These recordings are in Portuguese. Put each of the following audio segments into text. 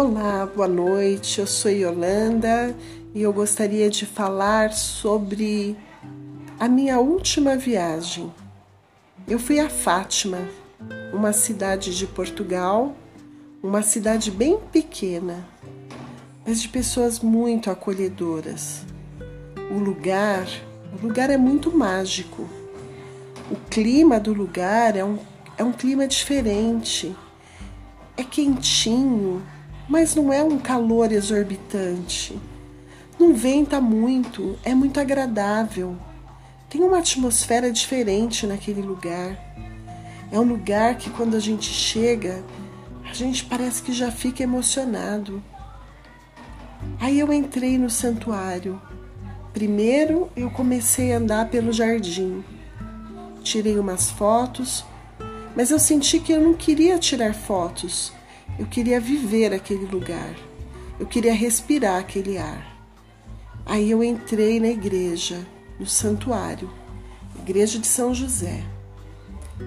Olá, boa noite. Eu sou Yolanda e eu gostaria de falar sobre a minha última viagem. Eu fui a Fátima, uma cidade de Portugal, uma cidade bem pequena, mas de pessoas muito acolhedoras. O lugar, o lugar é muito mágico. O clima do lugar é um, é um clima diferente. É quentinho, mas não é um calor exorbitante. Não venta muito, é muito agradável. Tem uma atmosfera diferente naquele lugar. É um lugar que quando a gente chega, a gente parece que já fica emocionado. Aí eu entrei no santuário. Primeiro eu comecei a andar pelo jardim. Tirei umas fotos, mas eu senti que eu não queria tirar fotos. Eu queria viver aquele lugar. Eu queria respirar aquele ar. Aí eu entrei na igreja, no santuário, igreja de São José.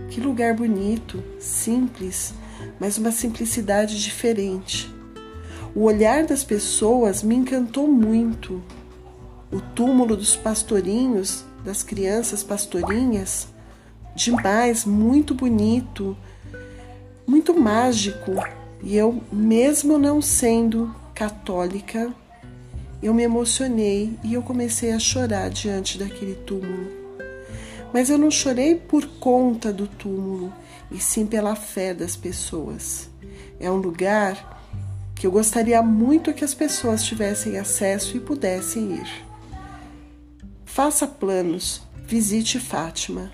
Que lugar bonito, simples, mas uma simplicidade diferente. O olhar das pessoas me encantou muito. O túmulo dos pastorinhos, das crianças pastorinhas, demais, muito bonito, muito mágico. E eu, mesmo não sendo católica, eu me emocionei e eu comecei a chorar diante daquele túmulo. Mas eu não chorei por conta do túmulo, e sim pela fé das pessoas. É um lugar que eu gostaria muito que as pessoas tivessem acesso e pudessem ir. Faça planos, visite Fátima.